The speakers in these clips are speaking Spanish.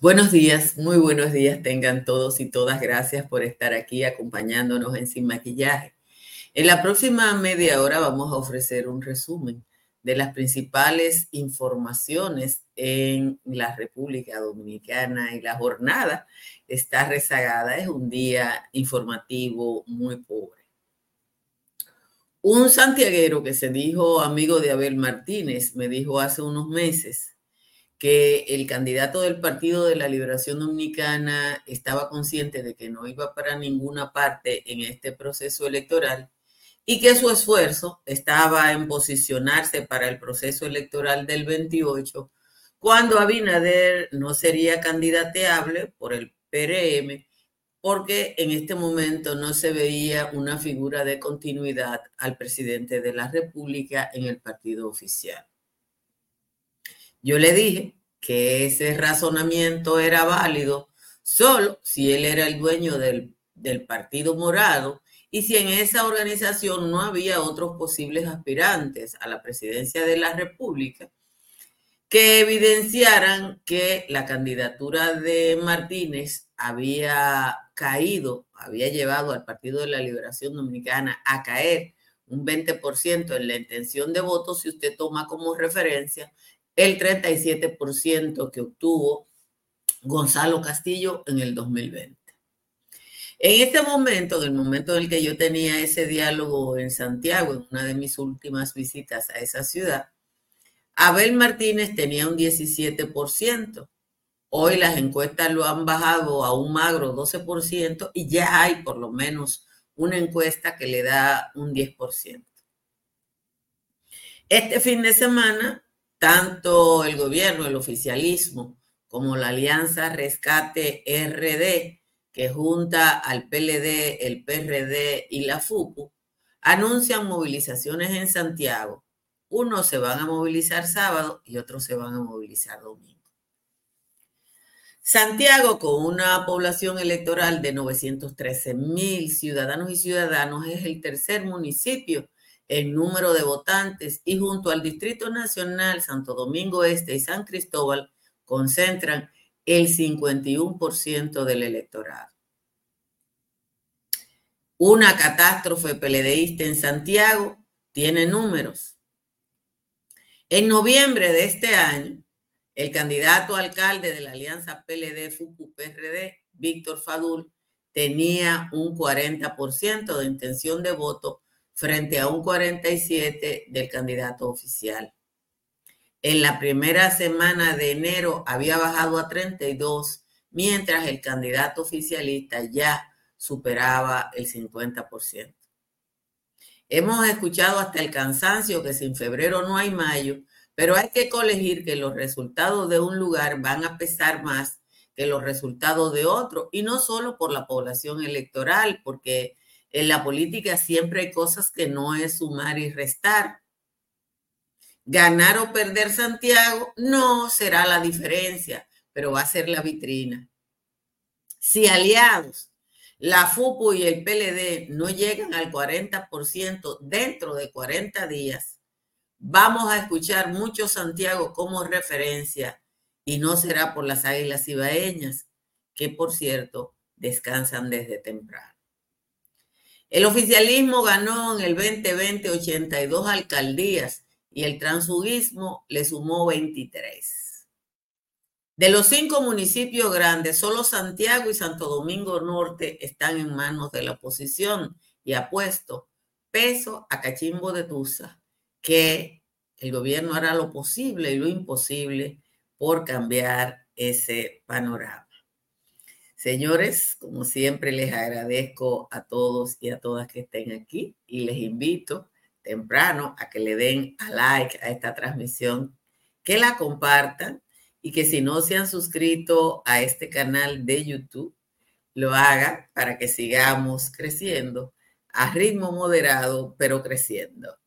Buenos días, muy buenos días tengan todos y todas. Gracias por estar aquí acompañándonos en Sin Maquillaje. En la próxima media hora vamos a ofrecer un resumen de las principales informaciones en la República Dominicana y la jornada está rezagada. Es un día informativo muy pobre. Un santiaguero que se dijo amigo de Abel Martínez me dijo hace unos meses que el candidato del Partido de la Liberación Dominicana estaba consciente de que no iba para ninguna parte en este proceso electoral y que su esfuerzo estaba en posicionarse para el proceso electoral del 28, cuando Abinader no sería candidateable por el PRM, porque en este momento no se veía una figura de continuidad al presidente de la República en el partido oficial. Yo le dije que ese razonamiento era válido solo si él era el dueño del, Partido Morado y si en esa organización no había otros posibles aspirantes a la presidencia de la República que evidenciaran que la candidatura de Martínez había caído, había llevado al Partido de la Liberación Dominicana a caer un 20% en la intención de votos si usted toma como referencia el 37% que obtuvo Gonzalo Castillo en el 2020. En este momento, en el momento en el que yo tenía ese diálogo en Santiago, en una de mis últimas visitas a esa ciudad, Abel Martínez tenía un 17%. Hoy las encuestas lo han bajado a un magro 12% y ya hay por lo menos una encuesta que le da un 10%. Este fin de semana tanto el gobierno, el oficialismo, como la Alianza Rescate RD, que junta al PLD, el PRD y la FUPU, anuncian movilizaciones en Santiago. Unos se van a movilizar sábado y otros se van a movilizar domingo. Santiago, con una población electoral de 913 mil ciudadanos y ciudadanos, es el tercer municipio el número de votantes y junto al Distrito Nacional, Santo Domingo Este y San Cristóbal concentran el 51% del electorado. Una catástrofe peledeísta en Santiago tiene números. En noviembre de este año, el candidato alcalde de la alianza PLD-FUCU-PRD, Víctor Fadul, tenía un 40% de intención de voto frente a un 47 del candidato oficial. En la primera semana de enero había bajado a 32, mientras el candidato oficialista ya superaba el 50%. Hemos escuchado hasta el cansancio que sin febrero no hay mayo, pero hay que colegir que los resultados de un lugar van a pesar más que los resultados de otro, y no solo por la población electoral, porque en la política siempre hay cosas que no es sumar y restar. Ganar o perder Santiago no será la diferencia, pero va a ser la vitrina. Si aliados, la FUPU y el PLD no llegan al 40% dentro de 40 días, vamos a escuchar mucho Santiago como referencia y no será por las águilas ibaeñas, que por cierto descansan desde temprano. El oficialismo ganó en el 2020 82 alcaldías y el transfugismo le sumó 23. De los cinco municipios grandes, solo Santiago y Santo Domingo Norte están en manos de la oposición y ha puesto peso a Cachimbo de Tusa, que el gobierno hará lo posible y lo imposible por cambiar ese panorama. Señores, como siempre les agradezco a todos y a todas que estén aquí y les invito temprano a que le den a like a esta transmisión, que la compartan y que si no se han suscrito a este canal de YouTube, lo hagan para que sigamos creciendo a ritmo moderado, pero creciendo.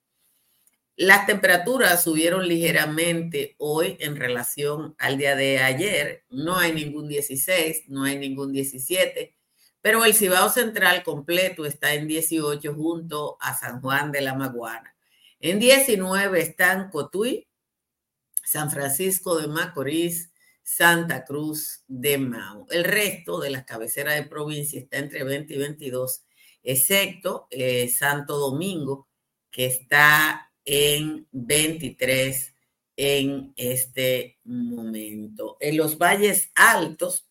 Las temperaturas subieron ligeramente hoy en relación al día de ayer. No hay ningún 16, no hay ningún 17, pero el Cibao Central completo está en 18 junto a San Juan de la Maguana. En 19 están Cotuí, San Francisco de Macorís, Santa Cruz de Mao. El resto de las cabeceras de provincia está entre 20 y 22, excepto eh, Santo Domingo, que está en 23 en este momento. En los valles altos,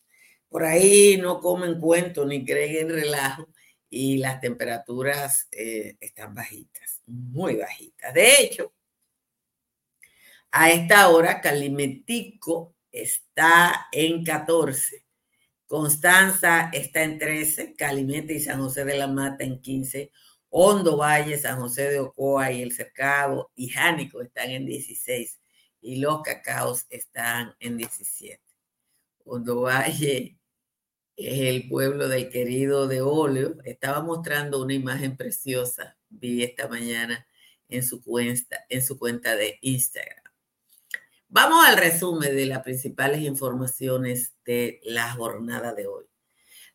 por ahí no comen cuento ni creen en relajo y las temperaturas eh, están bajitas, muy bajitas. De hecho, a esta hora Calimetico está en 14, Constanza está en 13, Calimete y San José de la Mata en 15, Hondo Valle, San José de Ocoa y El Cercado y Jánico están en 16 y los cacaos están en 17. Hondo Valle es el pueblo del querido de óleo. Estaba mostrando una imagen preciosa, vi esta mañana en su cuenta, en su cuenta de Instagram. Vamos al resumen de las principales informaciones de la jornada de hoy.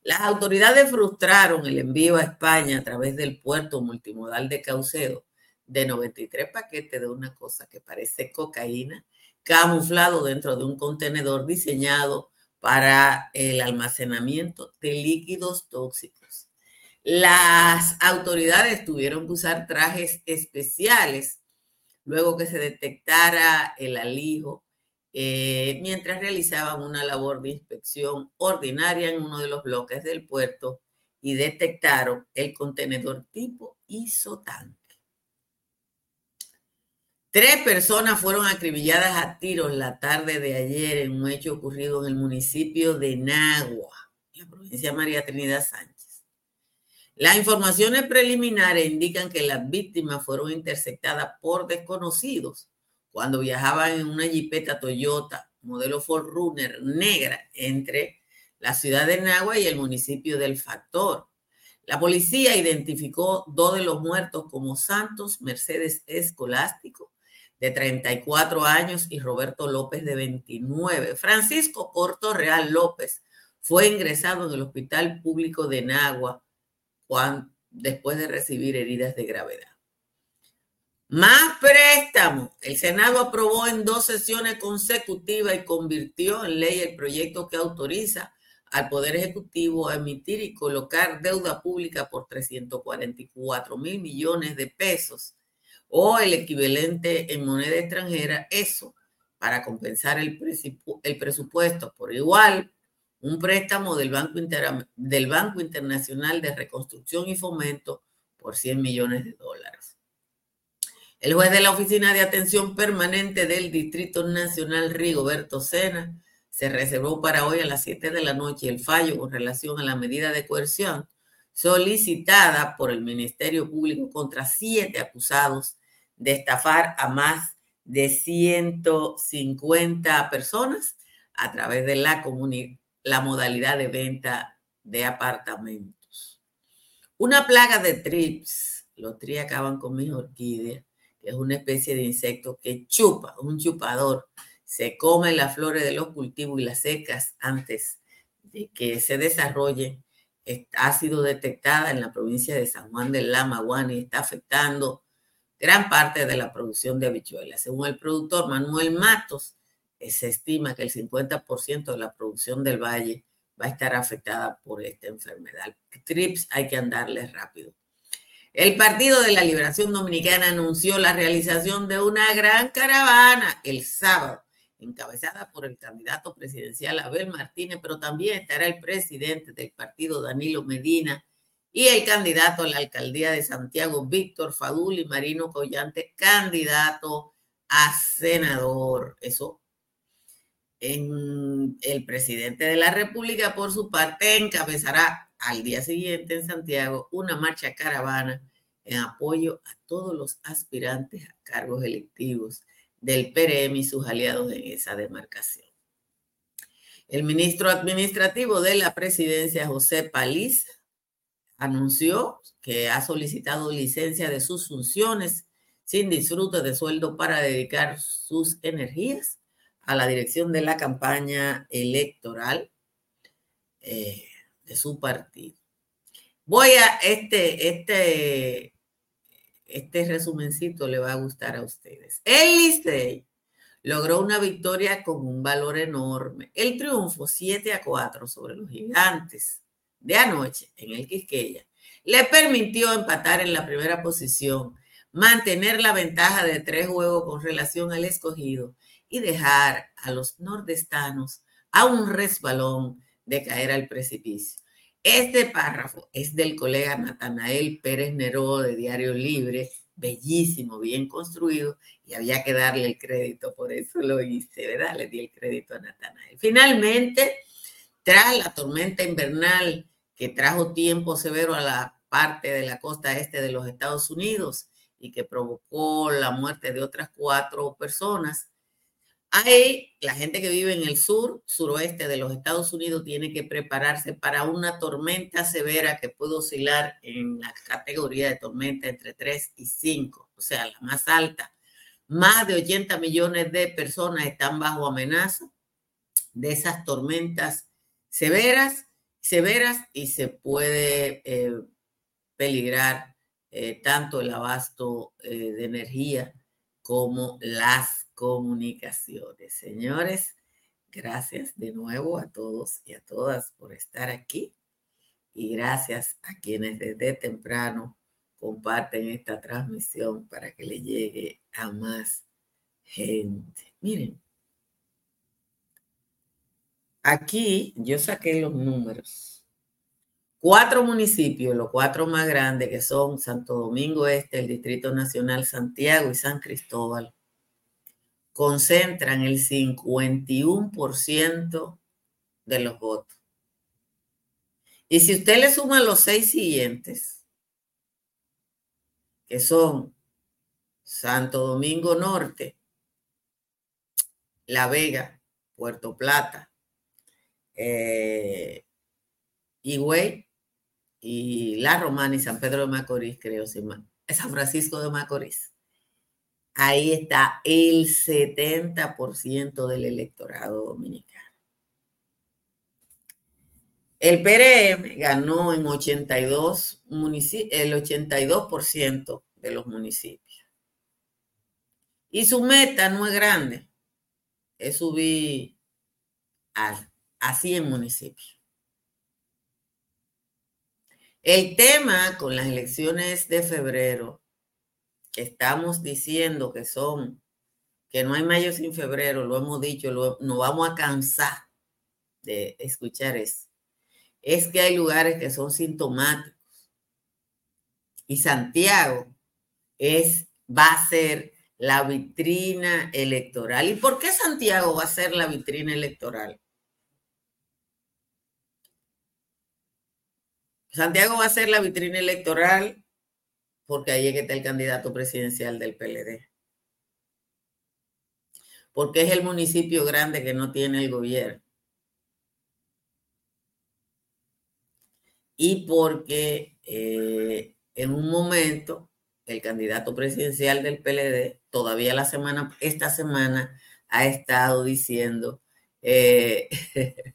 Las autoridades frustraron el envío a España a través del puerto multimodal de Caucedo de 93 paquetes de una cosa que parece cocaína, camuflado dentro de un contenedor diseñado para el almacenamiento de líquidos tóxicos. Las autoridades tuvieron que usar trajes especiales luego que se detectara el alijo, eh, mientras realizaban una labor de inspección ordinaria en uno de los bloques del puerto y detectaron el contenedor tipo isotanque. Tres personas fueron acribilladas a tiros la tarde de ayer en un hecho ocurrido en el municipio de Nagua, en la provincia de María Trinidad Sánchez. Las informaciones preliminares indican que las víctimas fueron interceptadas por desconocidos cuando viajaban en una jipeta Toyota modelo Ford Runner negra entre la ciudad de Nagua y el municipio del Factor. La policía identificó dos de los muertos como Santos Mercedes Escolástico, de 34 años, y Roberto López, de 29. Francisco Corto Real López fue ingresado en el Hospital Público de Nagua después de recibir heridas de gravedad. Más préstamos. El Senado aprobó en dos sesiones consecutivas y convirtió en ley el proyecto que autoriza al Poder Ejecutivo a emitir y colocar deuda pública por 344 mil millones de pesos o el equivalente en moneda extranjera, eso para compensar el, el presupuesto por igual un préstamo del Banco, del Banco Internacional de Reconstrucción y Fomento por 100 millones de dólares. El juez de la Oficina de Atención Permanente del Distrito Nacional, Rigoberto Sena, se reservó para hoy a las 7 de la noche el fallo con relación a la medida de coerción solicitada por el Ministerio Público contra siete acusados de estafar a más de 150 personas a través de la la modalidad de venta de apartamentos. Una plaga de trips, los trips acaban con mis orquídeas, es una especie de insecto que chupa, un chupador, se come las flores de los cultivos y las secas antes de que se desarrollen. Ha sido detectada en la provincia de San Juan del Lamaguán y está afectando gran parte de la producción de habichuelas. Según el productor Manuel Matos, se estima que el 50% de la producción del valle va a estar afectada por esta enfermedad. TRIPS hay que andarle rápido. El Partido de la Liberación Dominicana anunció la realización de una gran caravana el sábado, encabezada por el candidato presidencial Abel Martínez, pero también estará el presidente del partido Danilo Medina y el candidato a la alcaldía de Santiago, Víctor Fadul y Marino Collante, candidato a senador. Eso en el presidente de la República, por su parte, encabezará al día siguiente en Santiago una marcha caravana en apoyo a todos los aspirantes a cargos electivos del PRM y sus aliados en esa demarcación. El ministro administrativo de la presidencia, José Paliza, anunció que ha solicitado licencia de sus funciones sin disfrute de sueldo para dedicar sus energías a la dirección de la campaña electoral eh, de su partido. Voy a este, este, este resumencito le va a gustar a ustedes. El logró una victoria con un valor enorme. El triunfo 7 a 4 sobre los gigantes de anoche en el Quisqueya le permitió empatar en la primera posición, mantener la ventaja de tres juegos con relación al escogido y dejar a los nordestanos a un resbalón de caer al precipicio. Este párrafo es del colega Natanael Pérez Neró de Diario Libre, bellísimo, bien construido, y había que darle el crédito, por eso lo hice, ¿verdad? Le di el crédito a Natanael. Finalmente, tras la tormenta invernal que trajo tiempo severo a la parte de la costa este de los Estados Unidos y que provocó la muerte de otras cuatro personas, Ahí, la gente que vive en el sur, suroeste de los Estados Unidos, tiene que prepararse para una tormenta severa que puede oscilar en la categoría de tormenta entre 3 y 5, o sea, la más alta. Más de 80 millones de personas están bajo amenaza de esas tormentas severas, severas y se puede eh, peligrar eh, tanto el abasto eh, de energía como las comunicaciones. Señores, gracias de nuevo a todos y a todas por estar aquí y gracias a quienes desde temprano comparten esta transmisión para que le llegue a más gente. Miren, aquí yo saqué los números. Cuatro municipios, los cuatro más grandes que son Santo Domingo Este, el Distrito Nacional Santiago y San Cristóbal, concentran el 51% de los votos. Y si usted le suma los seis siguientes, que son Santo Domingo Norte, La Vega, Puerto Plata, eh, y La Romana y San Pedro de Macorís, creo, San Francisco de Macorís ahí está el 70% del electorado dominicano. El PRM ganó en 82 el 82% de los municipios. Y su meta no es grande, es subir a, a 100 municipios. El tema con las elecciones de febrero estamos diciendo que son, que no hay mayo sin febrero, lo hemos dicho, lo, no vamos a cansar de escuchar eso, es que hay lugares que son sintomáticos. Y Santiago es, va a ser la vitrina electoral. ¿Y por qué Santiago va a ser la vitrina electoral? Santiago va a ser la vitrina electoral porque ahí es que está el candidato presidencial del PLD. Porque es el municipio grande que no tiene el gobierno. Y porque eh, en un momento el candidato presidencial del PLD, todavía la semana, esta semana, ha estado diciendo eh,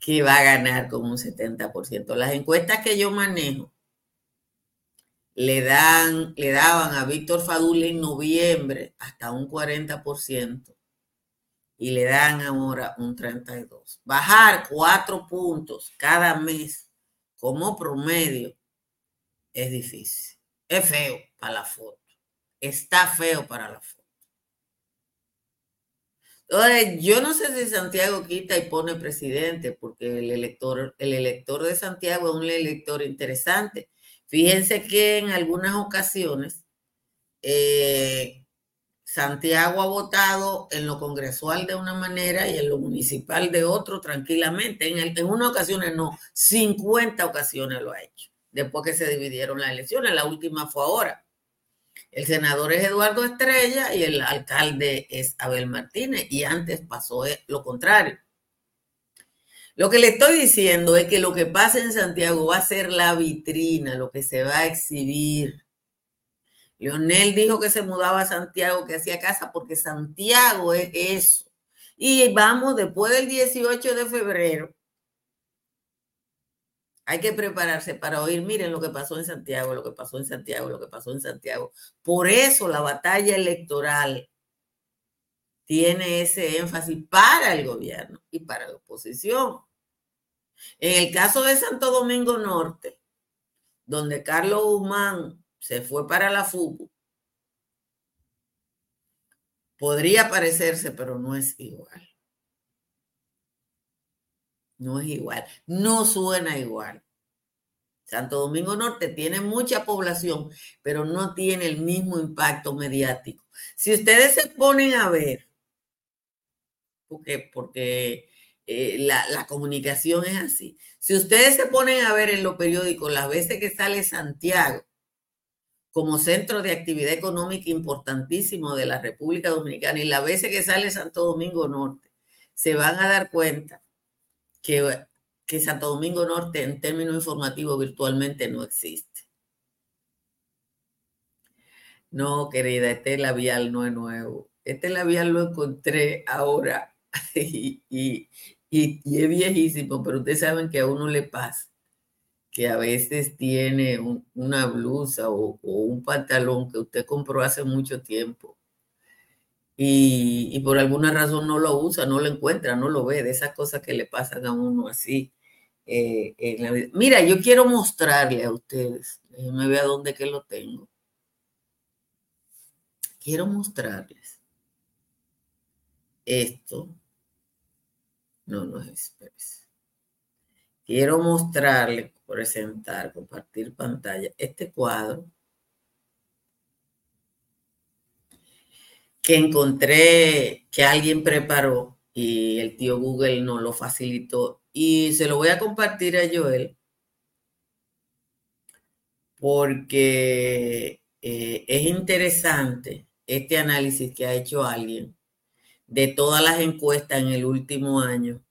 que va a ganar como un 70%. Las encuestas que yo manejo le, dan, le daban a Víctor Fadul en noviembre hasta un 40% y le dan ahora un 32%. Bajar cuatro puntos cada mes como promedio es difícil. Es feo para la foto. Está feo para la foto. Entonces, yo no sé si Santiago quita y pone presidente, porque el elector, el elector de Santiago es un elector interesante Fíjense que en algunas ocasiones eh, Santiago ha votado en lo congresual de una manera y en lo municipal de otro tranquilamente. En, el, en unas ocasiones no, 50 ocasiones lo ha hecho, después que se dividieron las elecciones. La última fue ahora. El senador es Eduardo Estrella y el alcalde es Abel Martínez y antes pasó eh, lo contrario. Lo que le estoy diciendo es que lo que pasa en Santiago va a ser la vitrina, lo que se va a exhibir. Leonel dijo que se mudaba a Santiago, que hacía casa, porque Santiago es eso. Y vamos, después del 18 de febrero, hay que prepararse para oír, miren lo que pasó en Santiago, lo que pasó en Santiago, lo que pasó en Santiago. Por eso la batalla electoral tiene ese énfasis para el gobierno y para la oposición. En el caso de Santo Domingo Norte, donde Carlos Guzmán se fue para la FUBU, podría parecerse, pero no es igual. No es igual, no suena igual. Santo Domingo Norte tiene mucha población, pero no tiene el mismo impacto mediático. Si ustedes se ponen a ver, porque, eh, la, la, comunicación es así, si ustedes se ponen a ver en los periódicos las veces que sale Santiago como centro de actividad económica importantísimo de la República Dominicana y las veces que sale Santo Domingo Norte, se van a dar cuenta que, que Santo Domingo Norte en términos informativos virtualmente no existe. No, querida, este labial no es nuevo. Este labial lo encontré ahora y, y, es viejísimo, pero ustedes saben que a uno le pasa que a veces tiene una blusa o, o, un pantalón que usted compró hace mucho tiempo y, por alguna razón no lo usa, no lo encuentra, no lo ve, de esas cosas que le pasan a uno así. Eh, en. Mira, yo quiero mostrarle a ustedes, déjenme ver a dónde que lo tengo. Quiero mostrarles esto. No, no es, Quiero mostrarle, presentar, compartir pantalla, este cuadro que encontré que alguien preparó y el tío Google nos lo facilitó. Y se lo voy a compartir a Joel porque eh, es interesante este análisis que ha hecho alguien de todas las encuestas en el último año,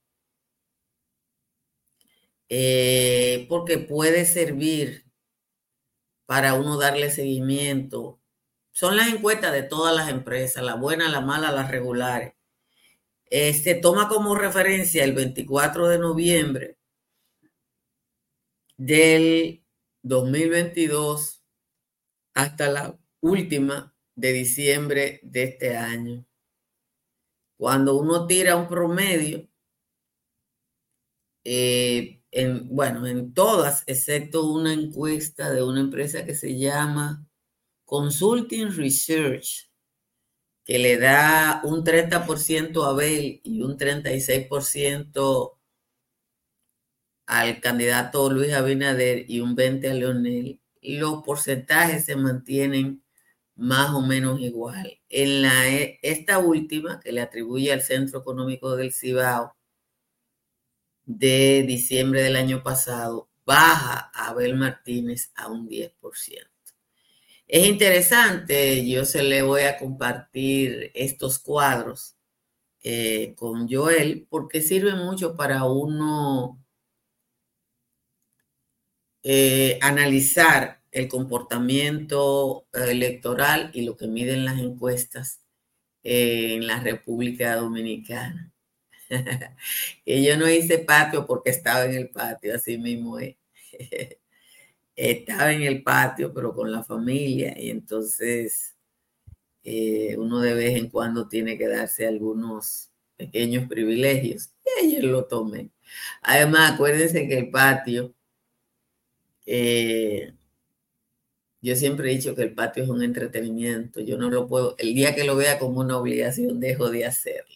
eh, porque puede servir para uno darle seguimiento son las encuestas de todas las empresas, la buena, la mala, las regulares. se este, toma como referencia el 24 de noviembre del 2022 hasta la última de diciembre de este año. Cuando uno tira un promedio, eh, en, bueno, en todas, excepto una encuesta de una empresa que se llama Consulting Research, que le da un 30% a Abel y un 36% al candidato Luis Abinader y un 20% a Leonel, los porcentajes se mantienen más o menos igual. En la, e, esta última, que le atribuye al Centro Económico del Cibao, de diciembre del año pasado, baja a Abel Martínez a un 10%. Es interesante, yo se le voy a compartir estos cuadros eh, con Joel porque sirve mucho para uno eh, analizar el comportamiento electoral y lo que miden las encuestas en la República Dominicana. yo no hice patio porque estaba en el patio, así mismo es. estaba en el patio, pero con la familia, y entonces eh, uno de vez en cuando tiene que darse algunos pequeños privilegios. Y ayer lo tomé. Además, acuérdense que el patio, eh, yo siempre he dicho que el patio es un entretenimiento. Yo no lo puedo, el día que lo vea como una obligación, dejo de hacerlo.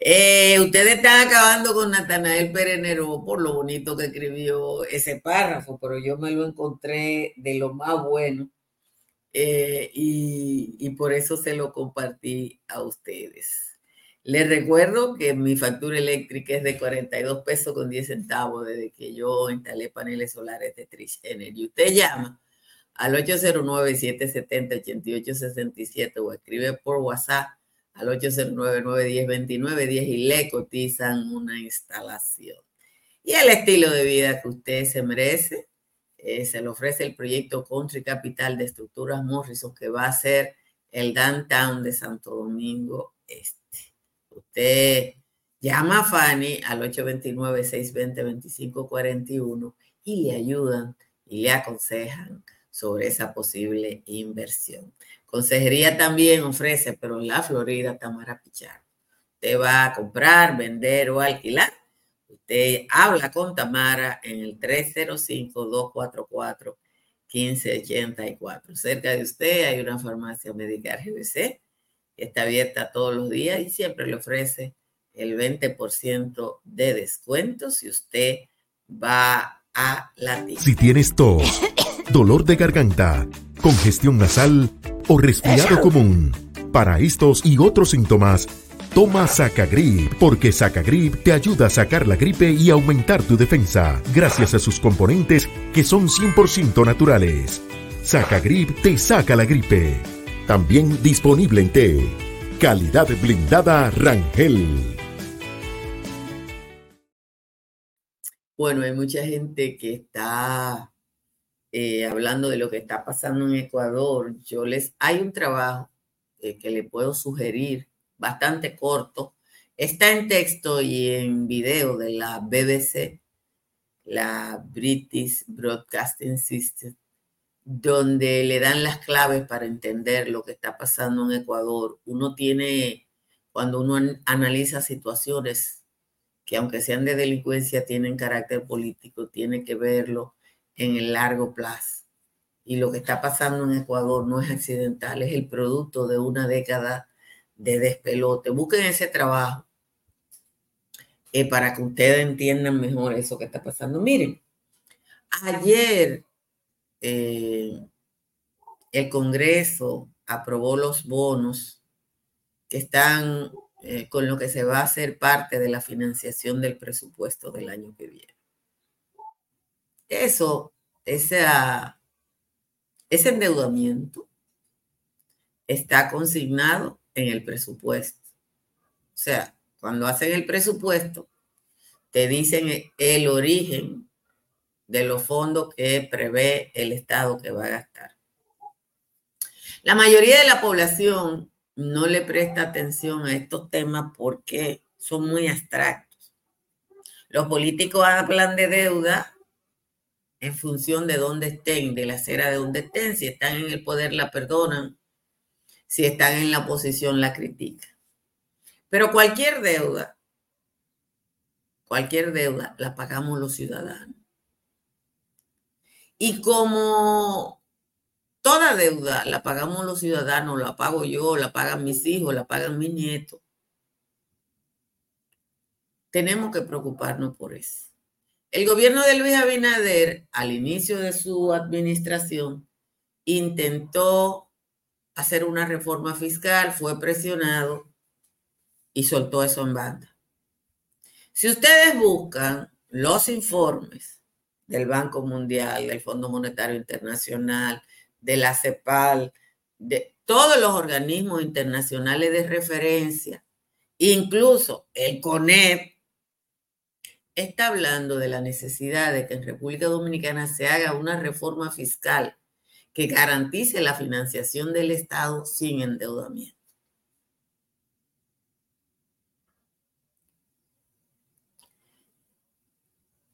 Eh, ustedes están acabando con Natanael Perenero por lo bonito que escribió ese párrafo, pero yo me lo encontré de lo más bueno eh, y, por eso se lo compartí a ustedes. Les recuerdo que mi factura eléctrica es de 42 pesos con 10 centavos desde que yo instalé paneles solares de Trish Energy. Usted llama al 809-770-8867 o escribe por WhatsApp al 809-910-2910 y le cotizan una instalación. Y el estilo de vida que usted se merece, eh, se le ofrece el proyecto Country Capital de Estructuras Morrison, que va a ser el downtown de Santo Domingo Este. Usted llama a Fanny al 829-620-2541 y le ayudan y le aconsejan sobre esa posible inversión. Consejería también ofrece, pero en la Florida, Tamara Pichardo. Usted va a comprar, vender o alquilar. Usted habla con Tamara en el 305-244-1584. Cerca de usted hay una farmacia médica GBC que está abierta todos los días y siempre le ofrece el 20% de descuento si usted va a la tienda. Si tienes tos, dolor de garganta, congestión nasal o resfriado común, para estos y otros síntomas, toma Sacagrip, porque Sacagrip te ayuda a sacar la gripe y aumentar tu defensa, gracias a sus componentes que son 100% naturales. Sacagrip te saca la gripe. También disponible en té. Calidad blindada Rangel. Bueno, hay mucha gente que está eh, hablando de lo que está pasando en Ecuador. Yo les, hay un trabajo eh, que le puedo sugerir, bastante corto. Está en texto y en video de la BBC, la British Broadcasting System, donde le dan las claves para entender lo que está pasando en Ecuador. Uno tiene, cuando uno analiza situaciones que aunque sean de delincuencia, tienen carácter político, tiene que verlo en el largo plazo. Y lo que está pasando en Ecuador no es accidental, es el producto de una década de despelote. Busquen ese trabajo eh, para que ustedes entiendan mejor eso que está pasando. Miren, ayer eh, el Congreso aprobó los bonos que están eh, con lo que se va a hacer parte de la financiación del presupuesto del año que viene. Eso, ese endeudamiento está consignado en el presupuesto. O sea, cuando hacen el presupuesto, te dicen el origen de los fondos que prevé el Estado que va a gastar. La mayoría de la población no le presta atención a estos temas porque son muy abstractos. Los políticos hablan de deuda en función de dónde estén, de la acera de dónde estén. Si están en el poder, la perdonan. Si están en la oposición, la critican. Pero cualquier deuda, cualquier deuda, la pagamos los ciudadanos. Y como Toda deuda la pagamos los ciudadanos, la pago yo, la pagan mis hijos, la pagan mis nietos. Tenemos que preocuparnos por eso. El gobierno de Luis Abinader, al inicio de su administración, intentó hacer una reforma fiscal, fue presionado y soltó eso en banda. Si ustedes buscan los informes del Banco Mundial, del Fondo Monetario Internacional, de la CEPAL, de todos los organismos internacionales de referencia, incluso el CONEP, está hablando de la necesidad de que en República Dominicana se haga una reforma fiscal que garantice la financiación del Estado sin endeudamiento.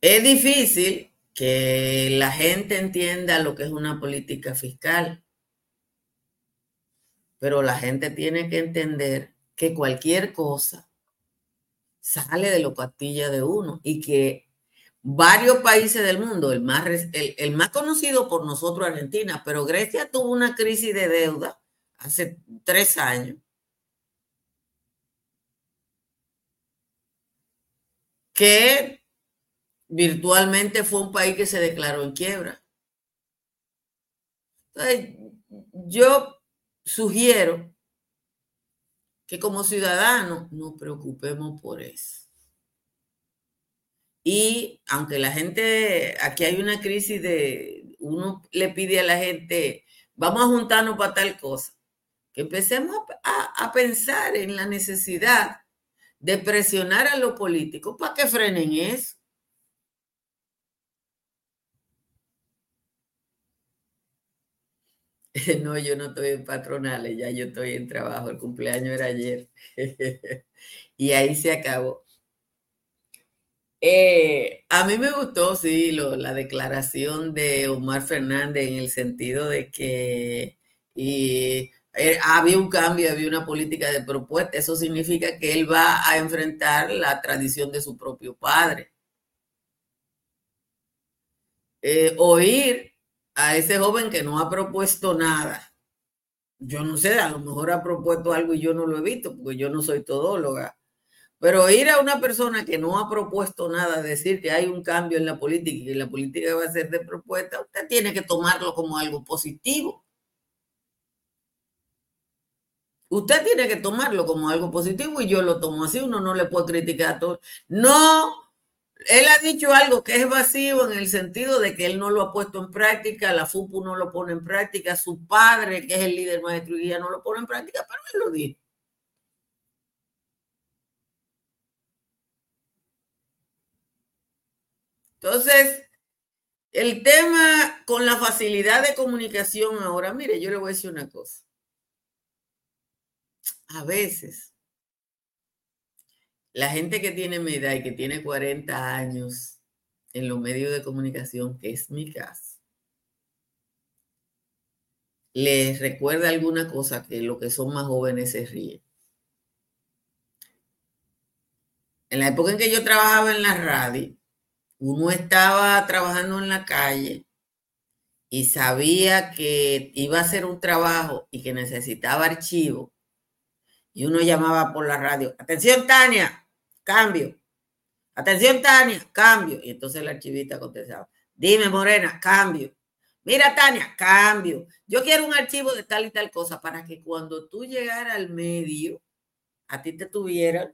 Es difícil que la gente entienda lo que es una política fiscal, pero la gente tiene que entender que cualquier cosa sale de lo pastilla de uno y que varios países del mundo, el más, el, más conocido por nosotros, Argentina, pero Grecia tuvo una crisis de deuda hace tres años. que virtualmente fue un país que se declaró en quiebra. Entonces, yo sugiero que como ciudadanos nos preocupemos por eso. Y aunque la gente, aquí hay una crisis de, uno le pide a la gente, vamos a juntarnos para tal cosa, que empecemos a, a pensar en la necesidad de presionar a los políticos para que frenen eso. No, yo no estoy en patronales, ya yo estoy en trabajo. El cumpleaños era ayer. y ahí se acabó. Eh, a mí me gustó, sí, la declaración de Omar Fernández en el sentido de que eh, había un cambio, había una política de propuesta. Eso significa que él va a enfrentar la tradición de su propio padre. Eh, oír a ese joven que no ha propuesto nada. Yo no sé, a lo mejor ha propuesto algo y yo no lo he visto, porque yo no soy todóloga. Pero ir a una persona que no ha propuesto nada, decir que hay un cambio en la política y que la política va a ser de propuesta, usted tiene que tomarlo como algo positivo. Usted tiene que tomarlo como algo positivo y yo lo tomo así, uno no le puede criticar a todo. No, él ha dicho algo que es vacío en el sentido de que él no lo ha puesto en práctica, la FUPU no lo pone en práctica, su padre, que es el líder maestro y guía, no lo pone en práctica, pero él lo dijo. Entonces, el tema con la facilidad de comunicación ahora, mire, yo le voy a decir una cosa. A veces, la gente que tiene mi edad y que tiene 40 años en los medios de comunicación, que es mi caso, les recuerda alguna cosa que los que son más jóvenes se ríen. En la época en que yo trabajaba en la radio, uno estaba trabajando en la calle y sabía que iba a hacer un trabajo y que necesitaba archivo, y uno llamaba por la radio, atención Tania, cambio, atención Tania, cambio, y entonces la archivista contestaba, dime Morena, cambio, mira Tania, cambio, yo quiero un archivo de tal y tal cosa para que cuando tú llegaras al medio, a ti te tuvieran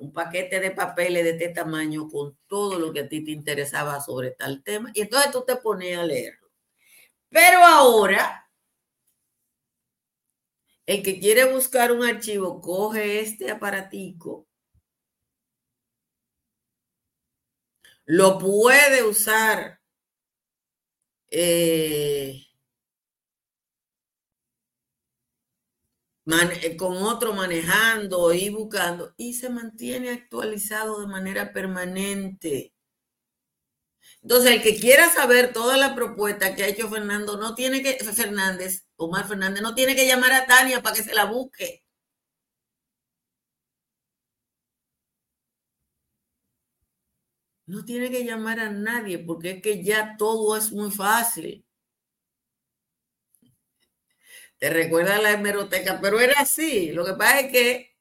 un paquete de papeles de este tamaño con todo lo que a ti te interesaba sobre tal tema, y entonces tú te pones a leerlo. Pero ahora, el que quiere buscar un archivo, coge este aparatico, lo puede usar eh, Eh, con otro manejando y buscando y se mantiene actualizado de manera permanente. Entonces, el que quiera saber toda la propuesta que ha hecho Fernando, no tiene que, Fernández, Omar Fernández, no tiene que llamar a Tania para que se la busque. No tiene que llamar a nadie porque es que ya todo es muy fácil te recuerda la hemeroteca, pero era así. Lo que pasa es que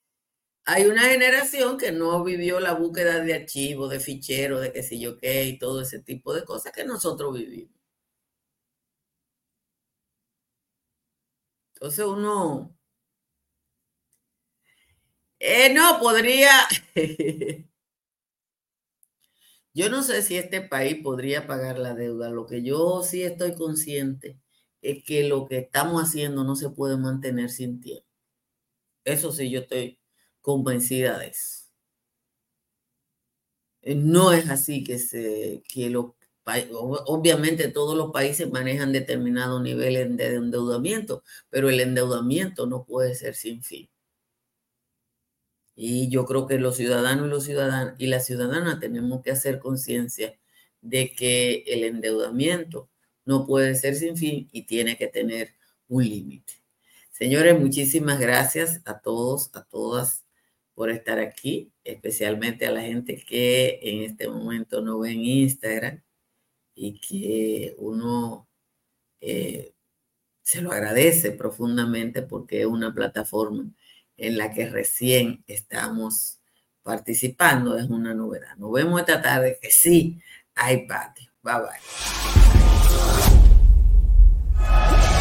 hay una generación que no vivió la búsqueda de archivos, de ficheros, de qué sé yo qué, y todo ese tipo de cosas que nosotros vivimos. Entonces uno... Eh, no, podría... yo no sé si este país podría pagar la deuda. Lo que yo sí estoy consciente es que lo que estamos haciendo no se puede mantener sin tiempo. Eso sí, yo estoy convencida de eso. No es así que se, que los obviamente todos los países manejan determinados niveles de endeudamiento, pero el endeudamiento no puede ser sin fin. Y yo creo que los ciudadanos y los ciudadanos y las ciudadanas tenemos que hacer conciencia de que el endeudamiento no puede ser sin fin y tiene que tener un límite. Señores, muchísimas gracias a todos, a todas por estar aquí, especialmente a la gente que en este momento no ve en Instagram y que uno eh, se lo agradece profundamente porque es una plataforma en la que recién estamos participando, es una novedad. Nos vemos esta tarde que sí hay patio. Bye bye.